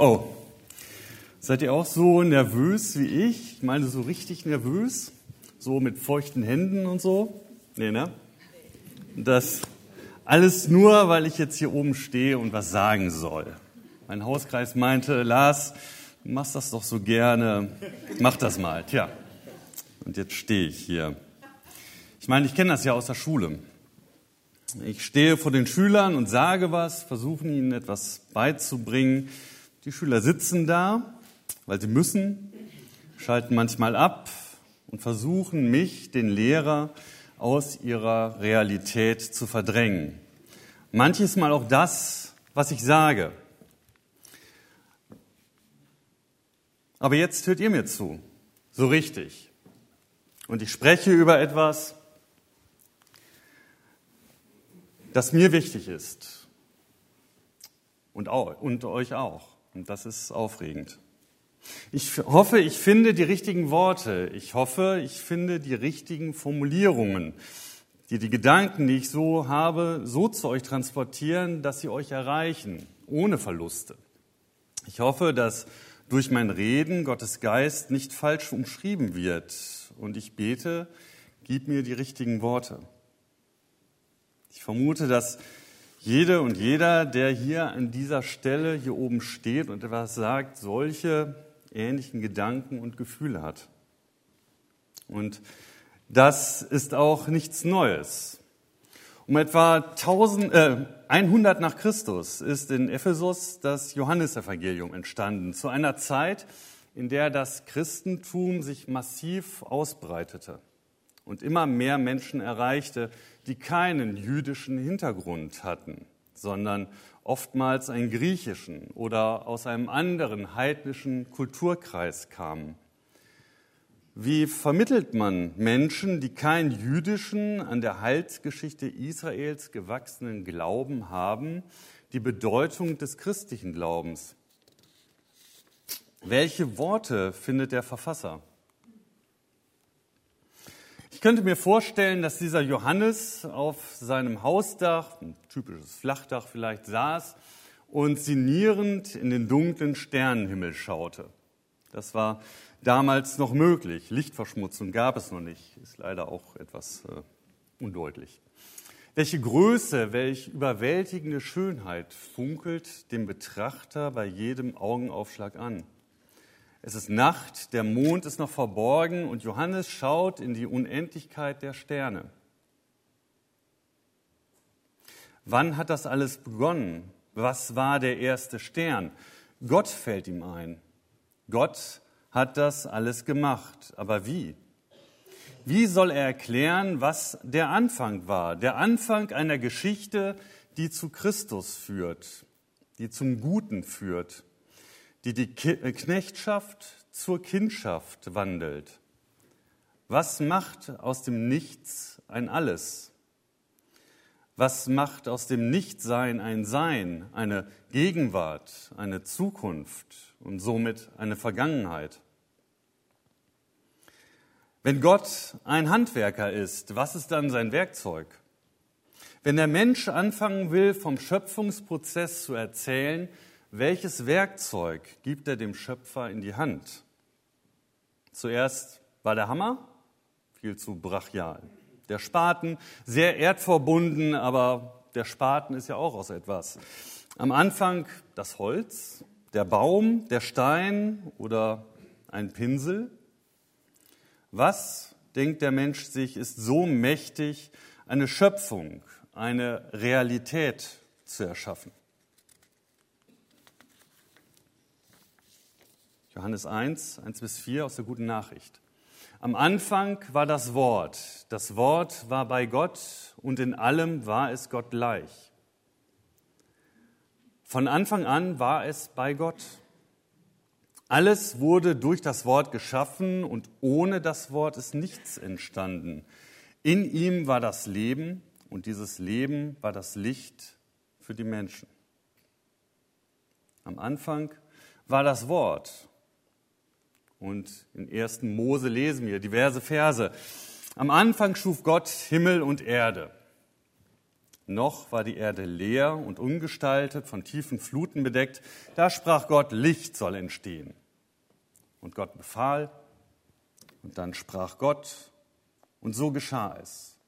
oh. Seid ihr auch so nervös wie ich? Ich meine, so richtig nervös? So mit feuchten Händen und so? Nee, ne? Das alles nur, weil ich jetzt hier oben stehe und was sagen soll. Mein Hauskreis meinte, Lars, du machst das doch so gerne. Mach das mal. Tja. Und jetzt stehe ich hier. Ich meine, ich kenne das ja aus der Schule. Ich stehe vor den Schülern und sage was, versuche ihnen etwas beizubringen. Die Schüler sitzen da, weil sie müssen, schalten manchmal ab und versuchen mich, den Lehrer, aus ihrer Realität zu verdrängen. Manches Mal auch das, was ich sage. Aber jetzt hört ihr mir zu, so richtig. Und ich spreche über etwas, das mir wichtig ist und, auch, und euch auch. Und das ist aufregend. Ich hoffe, ich finde die richtigen Worte. Ich hoffe, ich finde die richtigen Formulierungen, die die Gedanken, die ich so habe, so zu euch transportieren, dass sie euch erreichen, ohne Verluste. Ich hoffe, dass durch mein Reden Gottes Geist nicht falsch umschrieben wird. Und ich bete, gib mir die richtigen Worte. Ich vermute, dass jede und jeder, der hier an dieser Stelle hier oben steht und etwas sagt, solche ähnlichen Gedanken und Gefühle hat. Und das ist auch nichts Neues. Um etwa 1000, äh, 100 nach Christus ist in Ephesus das Johannesevangelium entstanden, zu einer Zeit, in der das Christentum sich massiv ausbreitete und immer mehr Menschen erreichte, die keinen jüdischen Hintergrund hatten, sondern oftmals einen griechischen oder aus einem anderen heidnischen Kulturkreis kamen. Wie vermittelt man Menschen, die keinen jüdischen, an der Heilsgeschichte Israels gewachsenen Glauben haben, die Bedeutung des christlichen Glaubens? Welche Worte findet der Verfasser? Ich könnte mir vorstellen, dass dieser Johannes auf seinem Hausdach, ein typisches Flachdach vielleicht, saß und sinnierend in den dunklen Sternenhimmel schaute. Das war damals noch möglich. Lichtverschmutzung gab es noch nicht, ist leider auch etwas äh, undeutlich. Welche Größe, welch überwältigende Schönheit funkelt dem Betrachter bei jedem Augenaufschlag an. Es ist Nacht, der Mond ist noch verborgen und Johannes schaut in die Unendlichkeit der Sterne. Wann hat das alles begonnen? Was war der erste Stern? Gott fällt ihm ein. Gott hat das alles gemacht. Aber wie? Wie soll er erklären, was der Anfang war? Der Anfang einer Geschichte, die zu Christus führt, die zum Guten führt die die äh, Knechtschaft zur Kindschaft wandelt. Was macht aus dem Nichts ein Alles? Was macht aus dem Nichtsein ein Sein, eine Gegenwart, eine Zukunft und somit eine Vergangenheit? Wenn Gott ein Handwerker ist, was ist dann sein Werkzeug? Wenn der Mensch anfangen will, vom Schöpfungsprozess zu erzählen, welches Werkzeug gibt er dem Schöpfer in die Hand? Zuerst war der Hammer, viel zu brachial. Der Spaten, sehr erdverbunden, aber der Spaten ist ja auch aus etwas. Am Anfang das Holz, der Baum, der Stein oder ein Pinsel. Was, denkt der Mensch sich, ist so mächtig, eine Schöpfung, eine Realität zu erschaffen? Johannes 1, 1 bis 4 aus der guten Nachricht. Am Anfang war das Wort. Das Wort war bei Gott und in allem war es Gott gleich. Von Anfang an war es bei Gott. Alles wurde durch das Wort geschaffen und ohne das Wort ist nichts entstanden. In ihm war das Leben und dieses Leben war das Licht für die Menschen. Am Anfang war das Wort und in 1. Mose lesen wir diverse Verse. Am Anfang schuf Gott Himmel und Erde. noch war die Erde leer und ungestaltet, von tiefen Fluten bedeckt. Da sprach Gott, Licht soll entstehen. Und Gott befahl, und dann sprach Gott, und so geschah es.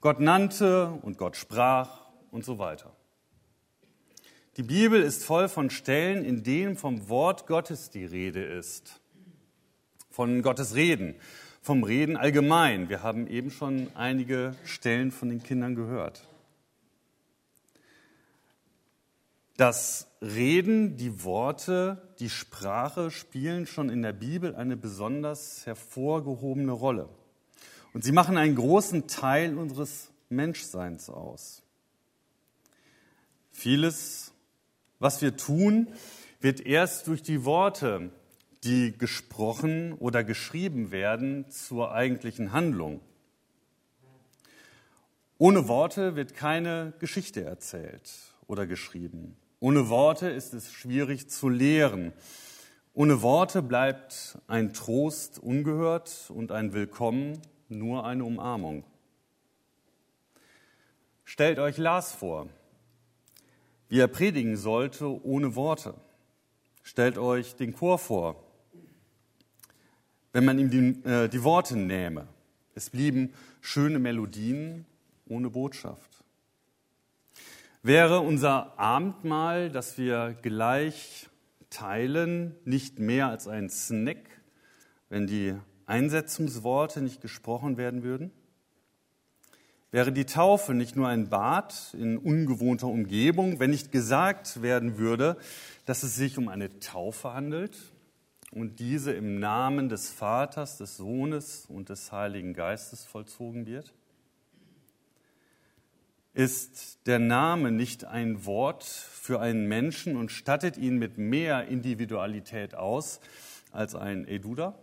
Gott nannte und Gott sprach und so weiter. Die Bibel ist voll von Stellen, in denen vom Wort Gottes die Rede ist. Von Gottes Reden, vom Reden allgemein. Wir haben eben schon einige Stellen von den Kindern gehört. Das Reden, die Worte, die Sprache spielen schon in der Bibel eine besonders hervorgehobene Rolle. Und sie machen einen großen Teil unseres Menschseins aus. Vieles, was wir tun, wird erst durch die Worte, die gesprochen oder geschrieben werden, zur eigentlichen Handlung. Ohne Worte wird keine Geschichte erzählt oder geschrieben. Ohne Worte ist es schwierig zu lehren. Ohne Worte bleibt ein Trost ungehört und ein Willkommen nur eine Umarmung. Stellt euch Lars vor, wie er predigen sollte ohne Worte. Stellt euch den Chor vor, wenn man ihm die, äh, die Worte nähme. Es blieben schöne Melodien ohne Botschaft. Wäre unser Abendmahl, das wir gleich teilen, nicht mehr als ein Snack, wenn die Einsetzungsworte nicht gesprochen werden würden? Wäre die Taufe nicht nur ein Bad in ungewohnter Umgebung, wenn nicht gesagt werden würde, dass es sich um eine Taufe handelt und diese im Namen des Vaters, des Sohnes und des Heiligen Geistes vollzogen wird? Ist der Name nicht ein Wort für einen Menschen und stattet ihn mit mehr Individualität aus als ein Eduda?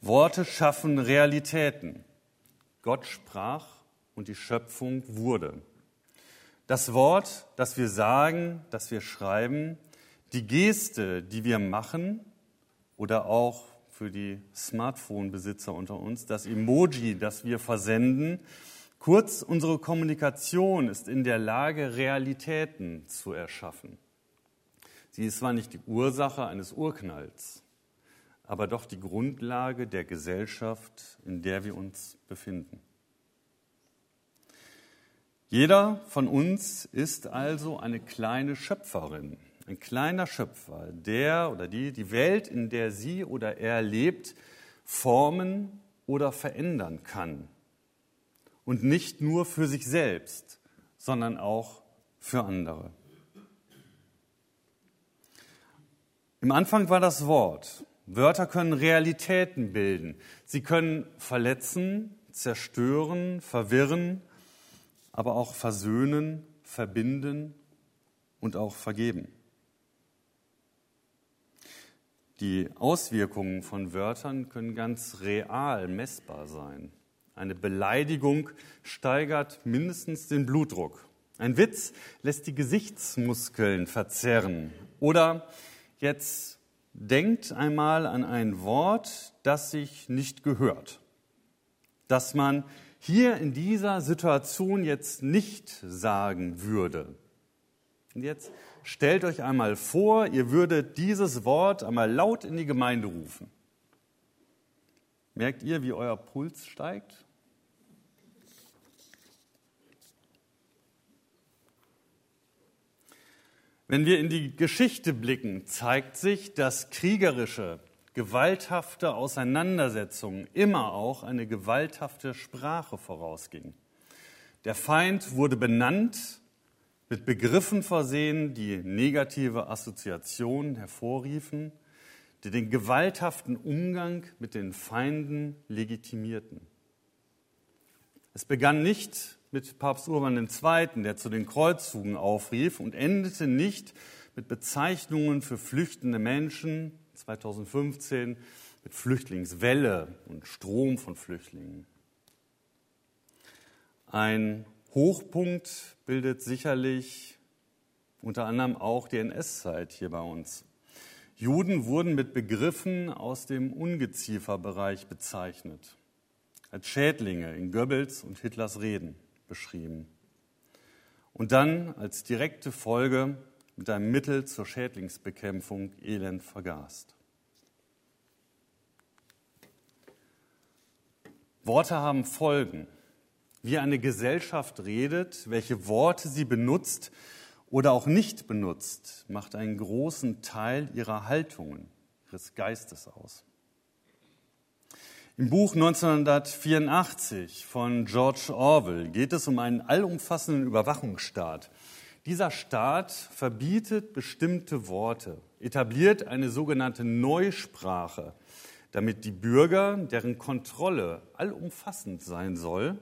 Worte schaffen Realitäten. Gott sprach und die Schöpfung wurde. Das Wort, das wir sagen, das wir schreiben, die Geste, die wir machen oder auch für die Smartphone-Besitzer unter uns, das Emoji, das wir versenden, kurz unsere Kommunikation ist in der Lage, Realitäten zu erschaffen. Sie ist zwar nicht die Ursache eines Urknalls, aber doch die Grundlage der Gesellschaft, in der wir uns befinden. Jeder von uns ist also eine kleine Schöpferin, ein kleiner Schöpfer, der oder die die Welt, in der sie oder er lebt, formen oder verändern kann. Und nicht nur für sich selbst, sondern auch für andere. Im Anfang war das Wort. Wörter können Realitäten bilden. Sie können verletzen, zerstören, verwirren, aber auch versöhnen, verbinden und auch vergeben. Die Auswirkungen von Wörtern können ganz real messbar sein. Eine Beleidigung steigert mindestens den Blutdruck. Ein Witz lässt die Gesichtsmuskeln verzerren. Oder jetzt denkt einmal an ein Wort, das sich nicht gehört, das man hier in dieser Situation jetzt nicht sagen würde. Und jetzt stellt euch einmal vor, ihr würdet dieses Wort einmal laut in die Gemeinde rufen. Merkt ihr, wie euer Puls steigt? Wenn wir in die Geschichte blicken, zeigt sich, dass kriegerische, gewalthafte Auseinandersetzungen immer auch eine gewalthafte Sprache vorausgingen. Der Feind wurde benannt, mit Begriffen versehen, die negative Assoziationen hervorriefen, die den gewalthaften Umgang mit den Feinden legitimierten. Es begann nicht mit Papst Urban II., der zu den Kreuzzügen aufrief und endete nicht mit Bezeichnungen für flüchtende Menschen 2015 mit Flüchtlingswelle und Strom von Flüchtlingen. Ein Hochpunkt bildet sicherlich unter anderem auch die NS-Zeit hier bei uns. Juden wurden mit Begriffen aus dem Ungezieferbereich bezeichnet, als Schädlinge in Goebbels und Hitlers Reden. beschrieben. Und dann als direkte Folge mit einem Mittel zur Schädlingsbekämpfung Elend vergast. Worte haben Folgen. Wie eine Gesellschaft redet, welche Worte sie benutzt oder auch nicht benutzt, macht einen großen Teil ihrer Haltungen, ihres Geistes aus. Im Buch 1984 von George Orwell geht es um einen allumfassenden Überwachungsstaat. Dieser Staat verbietet bestimmte Worte, etabliert eine sogenannte Neusprache, damit die Bürger, deren Kontrolle allumfassend sein soll,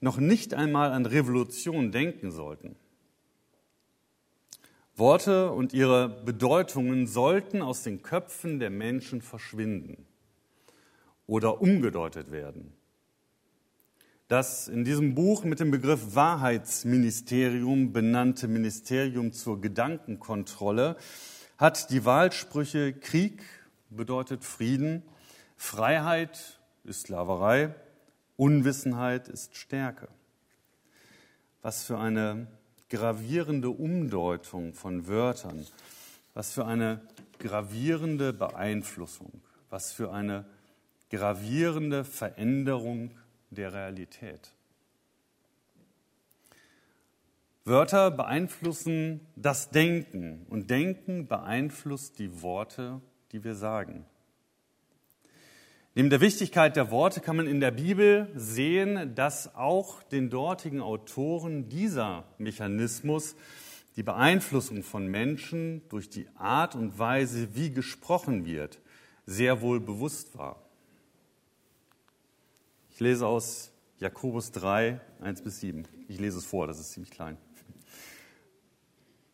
noch nicht einmal an Revolution denken sollten. Worte und ihre Bedeutungen sollten aus den Köpfen der Menschen verschwinden oder umgedeutet werden. Das in diesem Buch mit dem Begriff Wahrheitsministerium benannte Ministerium zur Gedankenkontrolle hat die Wahlsprüche Krieg bedeutet Frieden, Freiheit ist Sklaverei, Unwissenheit ist Stärke. Was für eine gravierende Umdeutung von Wörtern, was für eine gravierende Beeinflussung, was für eine gravierende Veränderung der Realität. Wörter beeinflussen das Denken und Denken beeinflusst die Worte, die wir sagen. Neben der Wichtigkeit der Worte kann man in der Bibel sehen, dass auch den dortigen Autoren dieser Mechanismus, die Beeinflussung von Menschen durch die Art und Weise, wie gesprochen wird, sehr wohl bewusst war. Ich lese aus Jakobus 3, 1 bis 7. Ich lese es vor, das ist ziemlich klein.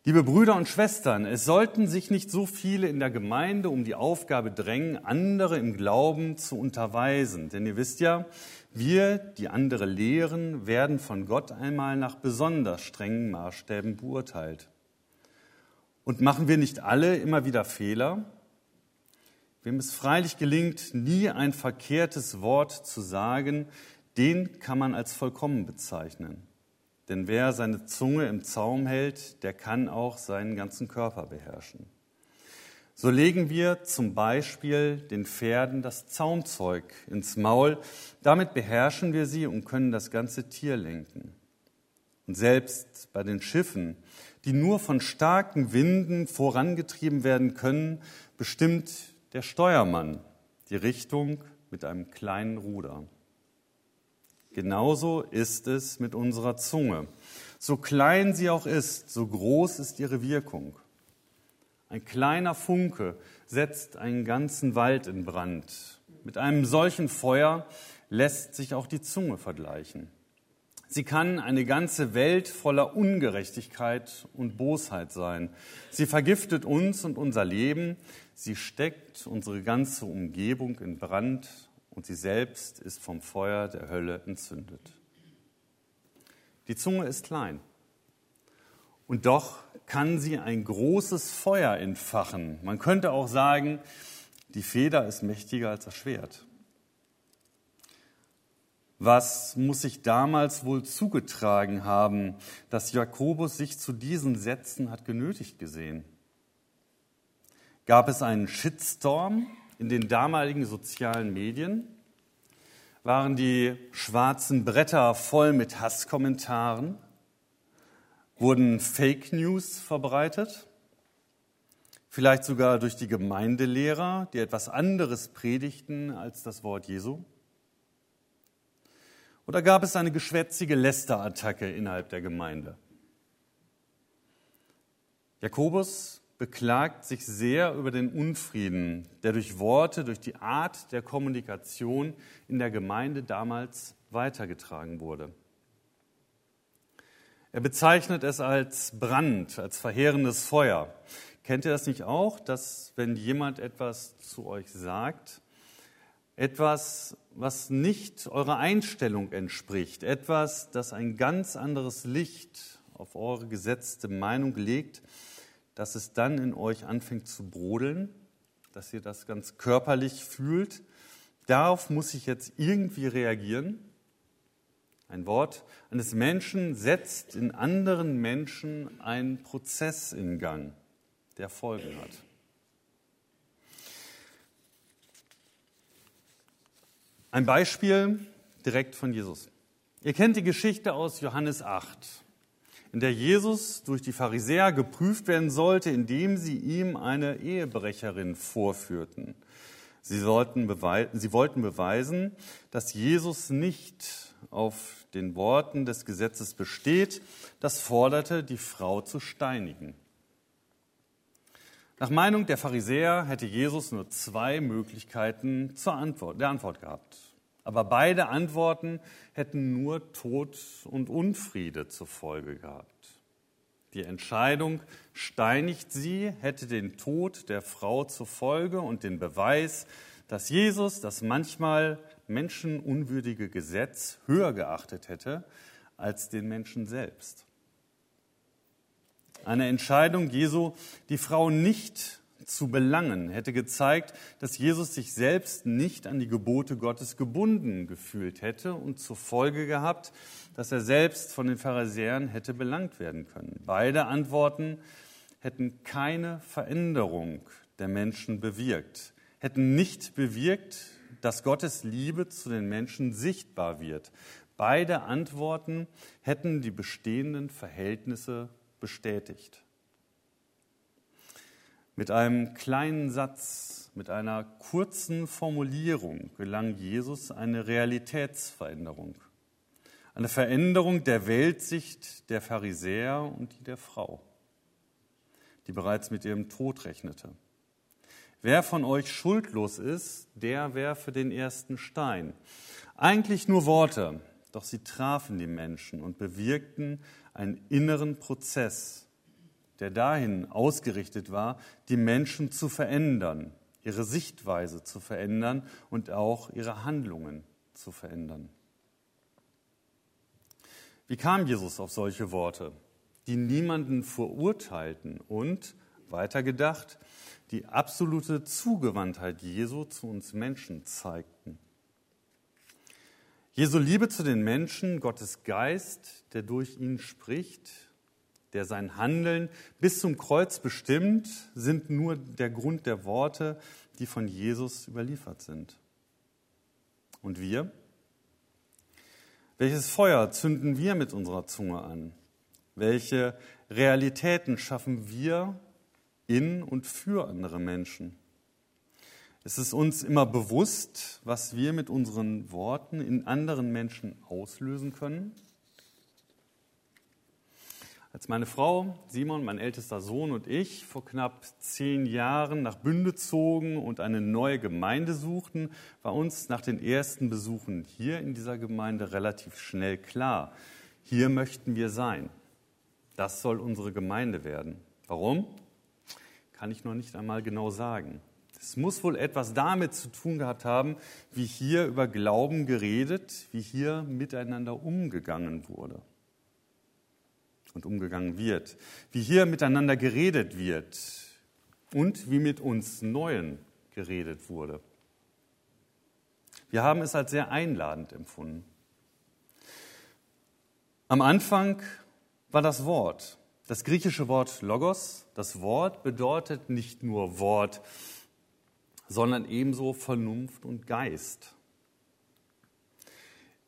Liebe Brüder und Schwestern, es sollten sich nicht so viele in der Gemeinde um die Aufgabe drängen, andere im Glauben zu unterweisen. Denn ihr wisst ja, wir, die andere lehren, werden von Gott einmal nach besonders strengen Maßstäben beurteilt. Und machen wir nicht alle immer wieder Fehler? Wem es freilich gelingt, nie ein verkehrtes Wort zu sagen, den kann man als vollkommen bezeichnen. Denn wer seine Zunge im Zaum hält, der kann auch seinen ganzen Körper beherrschen. So legen wir zum Beispiel den Pferden das Zaumzeug ins Maul. Damit beherrschen wir sie und können das ganze Tier lenken. Und selbst bei den Schiffen, die nur von starken Winden vorangetrieben werden können, bestimmt der Steuermann die Richtung mit einem kleinen Ruder. Genauso ist es mit unserer Zunge. So klein sie auch ist, so groß ist ihre Wirkung. Ein kleiner Funke setzt einen ganzen Wald in Brand. Mit einem solchen Feuer lässt sich auch die Zunge vergleichen. Sie kann eine ganze Welt voller Ungerechtigkeit und Bosheit sein. Sie vergiftet uns und unser Leben. Sie steckt unsere ganze Umgebung in Brand und sie selbst ist vom Feuer der Hölle entzündet. Die Zunge ist klein und doch kann sie ein großes Feuer entfachen. Man könnte auch sagen, die Feder ist mächtiger als das Schwert. Was muss sich damals wohl zugetragen haben, dass Jakobus sich zu diesen Sätzen hat genötigt gesehen? Gab es einen Shitstorm in den damaligen sozialen Medien? Waren die schwarzen Bretter voll mit Hasskommentaren? Wurden Fake News verbreitet? Vielleicht sogar durch die Gemeindelehrer, die etwas anderes predigten als das Wort Jesu? Oder gab es eine geschwätzige Lästerattacke innerhalb der Gemeinde? Jakobus beklagt sich sehr über den Unfrieden, der durch Worte, durch die Art der Kommunikation in der Gemeinde damals weitergetragen wurde. Er bezeichnet es als Brand, als verheerendes Feuer. Kennt ihr das nicht auch, dass wenn jemand etwas zu euch sagt, etwas, was nicht eurer Einstellung entspricht, etwas, das ein ganz anderes Licht auf eure gesetzte Meinung legt, dass es dann in euch anfängt zu brodeln, dass ihr das ganz körperlich fühlt. Darauf muss ich jetzt irgendwie reagieren. Ein Wort eines Menschen setzt in anderen Menschen einen Prozess in Gang, der Folgen hat. Ein Beispiel direkt von Jesus. Ihr kennt die Geschichte aus Johannes 8, in der Jesus durch die Pharisäer geprüft werden sollte, indem sie ihm eine Ehebrecherin vorführten. Sie, sie wollten beweisen, dass Jesus nicht auf den Worten des Gesetzes besteht, das forderte, die Frau zu steinigen. Nach Meinung der Pharisäer hätte Jesus nur zwei Möglichkeiten zur Antwort, der Antwort gehabt. Aber beide Antworten hätten nur Tod und Unfriede zur Folge gehabt. Die Entscheidung, steinigt sie, hätte den Tod der Frau zur Folge und den Beweis, dass Jesus das manchmal menschenunwürdige Gesetz höher geachtet hätte als den Menschen selbst. Eine Entscheidung Jesu, die Frau nicht zu belangen, hätte gezeigt, dass Jesus sich selbst nicht an die Gebote Gottes gebunden gefühlt hätte und zur Folge gehabt, dass er selbst von den Pharisäern hätte belangt werden können. Beide Antworten hätten keine Veränderung der Menschen bewirkt, hätten nicht bewirkt, dass Gottes Liebe zu den Menschen sichtbar wird. Beide Antworten hätten die bestehenden Verhältnisse bestätigt. Mit einem kleinen Satz, mit einer kurzen Formulierung gelang Jesus eine Realitätsveränderung. Eine Veränderung der Weltsicht der Pharisäer und die der Frau, die bereits mit ihrem Tod rechnete. Wer von euch schuldlos ist, der werfe den ersten Stein. Eigentlich nur Worte, doch sie trafen die Menschen und bewirkten einen inneren Prozess, der dahin ausgerichtet war, die Menschen zu verändern, ihre Sichtweise zu verändern und auch ihre Handlungen zu verändern. Wie kam Jesus auf solche Worte, die niemanden verurteilten und, weitergedacht, die absolute Zugewandtheit Jesu zu uns Menschen zeigten? Jesu Liebe zu den Menschen, Gottes Geist, der durch ihn spricht, der sein Handeln bis zum Kreuz bestimmt, sind nur der Grund der Worte, die von Jesus überliefert sind. Und wir? Welches Feuer zünden wir mit unserer Zunge an? Welche Realitäten schaffen wir in und für andere Menschen? Ist es uns immer bewusst, was wir mit unseren Worten in anderen Menschen auslösen können? Als meine Frau, Simon, mein ältester Sohn und ich vor knapp zehn Jahren nach Bünde zogen und eine neue Gemeinde suchten, war uns nach den ersten Besuchen hier in dieser Gemeinde relativ schnell klar, hier möchten wir sein. Das soll unsere Gemeinde werden. Warum? Kann ich noch nicht einmal genau sagen. Es muss wohl etwas damit zu tun gehabt haben, wie hier über Glauben geredet, wie hier miteinander umgegangen wurde und umgegangen wird, wie hier miteinander geredet wird und wie mit uns Neuen geredet wurde. Wir haben es als sehr einladend empfunden. Am Anfang war das Wort, das griechische Wort Logos. Das Wort bedeutet nicht nur Wort, sondern ebenso Vernunft und Geist.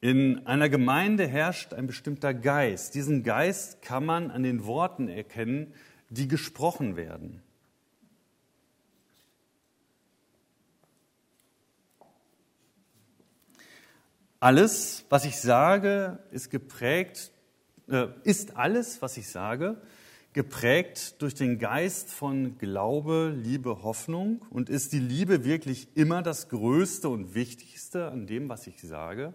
In einer Gemeinde herrscht ein bestimmter Geist. Diesen Geist kann man an den Worten erkennen, die gesprochen werden. Alles, was ich sage, ist geprägt, äh, ist alles, was ich sage, geprägt durch den Geist von Glaube, Liebe, Hoffnung? Und ist die Liebe wirklich immer das Größte und Wichtigste an dem, was ich sage?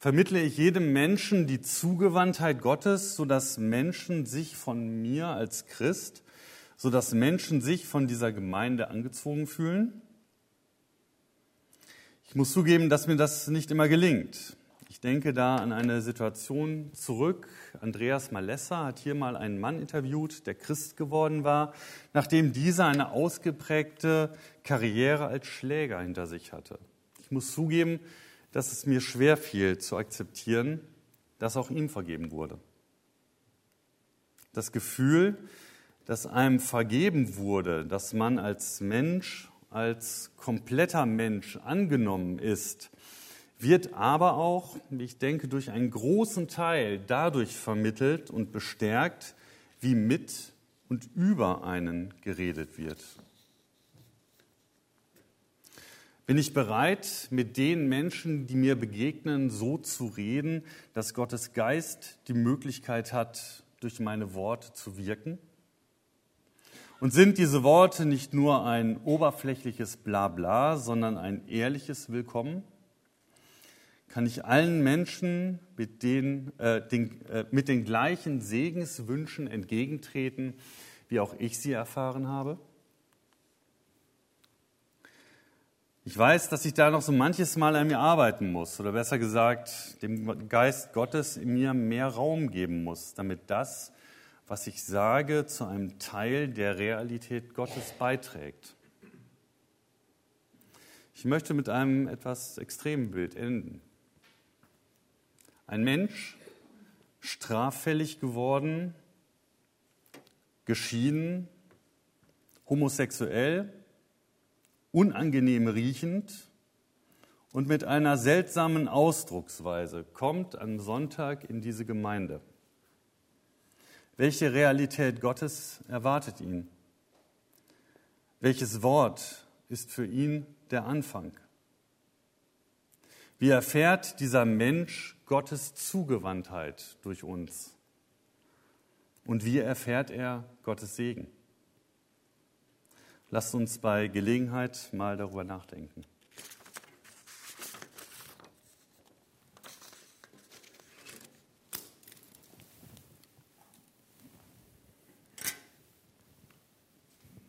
Vermittle ich jedem Menschen die Zugewandtheit Gottes, sodass Menschen sich von mir als Christ, sodass Menschen sich von dieser Gemeinde angezogen fühlen? Ich muss zugeben, dass mir das nicht immer gelingt. Ich denke da an eine Situation zurück. Andreas Malessa hat hier mal einen Mann interviewt, der Christ geworden war, nachdem dieser eine ausgeprägte Karriere als Schläger hinter sich hatte. Ich muss zugeben, dass es mir schwer fiel zu akzeptieren, dass auch ihm vergeben wurde. Das Gefühl, dass einem vergeben wurde, dass man als Mensch, als kompletter Mensch angenommen ist, wird aber auch, ich denke, durch einen großen Teil dadurch vermittelt und bestärkt, wie mit und über einen geredet wird. Bin ich bereit, mit den Menschen, die mir begegnen, so zu reden, dass Gottes Geist die Möglichkeit hat, durch meine Worte zu wirken? Und sind diese Worte nicht nur ein oberflächliches Blabla, sondern ein ehrliches Willkommen? Kann ich allen Menschen mit den, äh, den, äh, mit den gleichen Segenswünschen entgegentreten, wie auch ich sie erfahren habe? Ich weiß, dass ich da noch so manches Mal an mir arbeiten muss, oder besser gesagt, dem Geist Gottes in mir mehr Raum geben muss, damit das, was ich sage, zu einem Teil der Realität Gottes beiträgt. Ich möchte mit einem etwas extremen Bild enden. Ein Mensch, straffällig geworden, geschieden, homosexuell, unangenehm riechend und mit einer seltsamen Ausdrucksweise kommt am Sonntag in diese Gemeinde. Welche Realität Gottes erwartet ihn? Welches Wort ist für ihn der Anfang? Wie erfährt dieser Mensch Gottes Zugewandtheit durch uns? Und wie erfährt er Gottes Segen? Lasst uns bei Gelegenheit mal darüber nachdenken.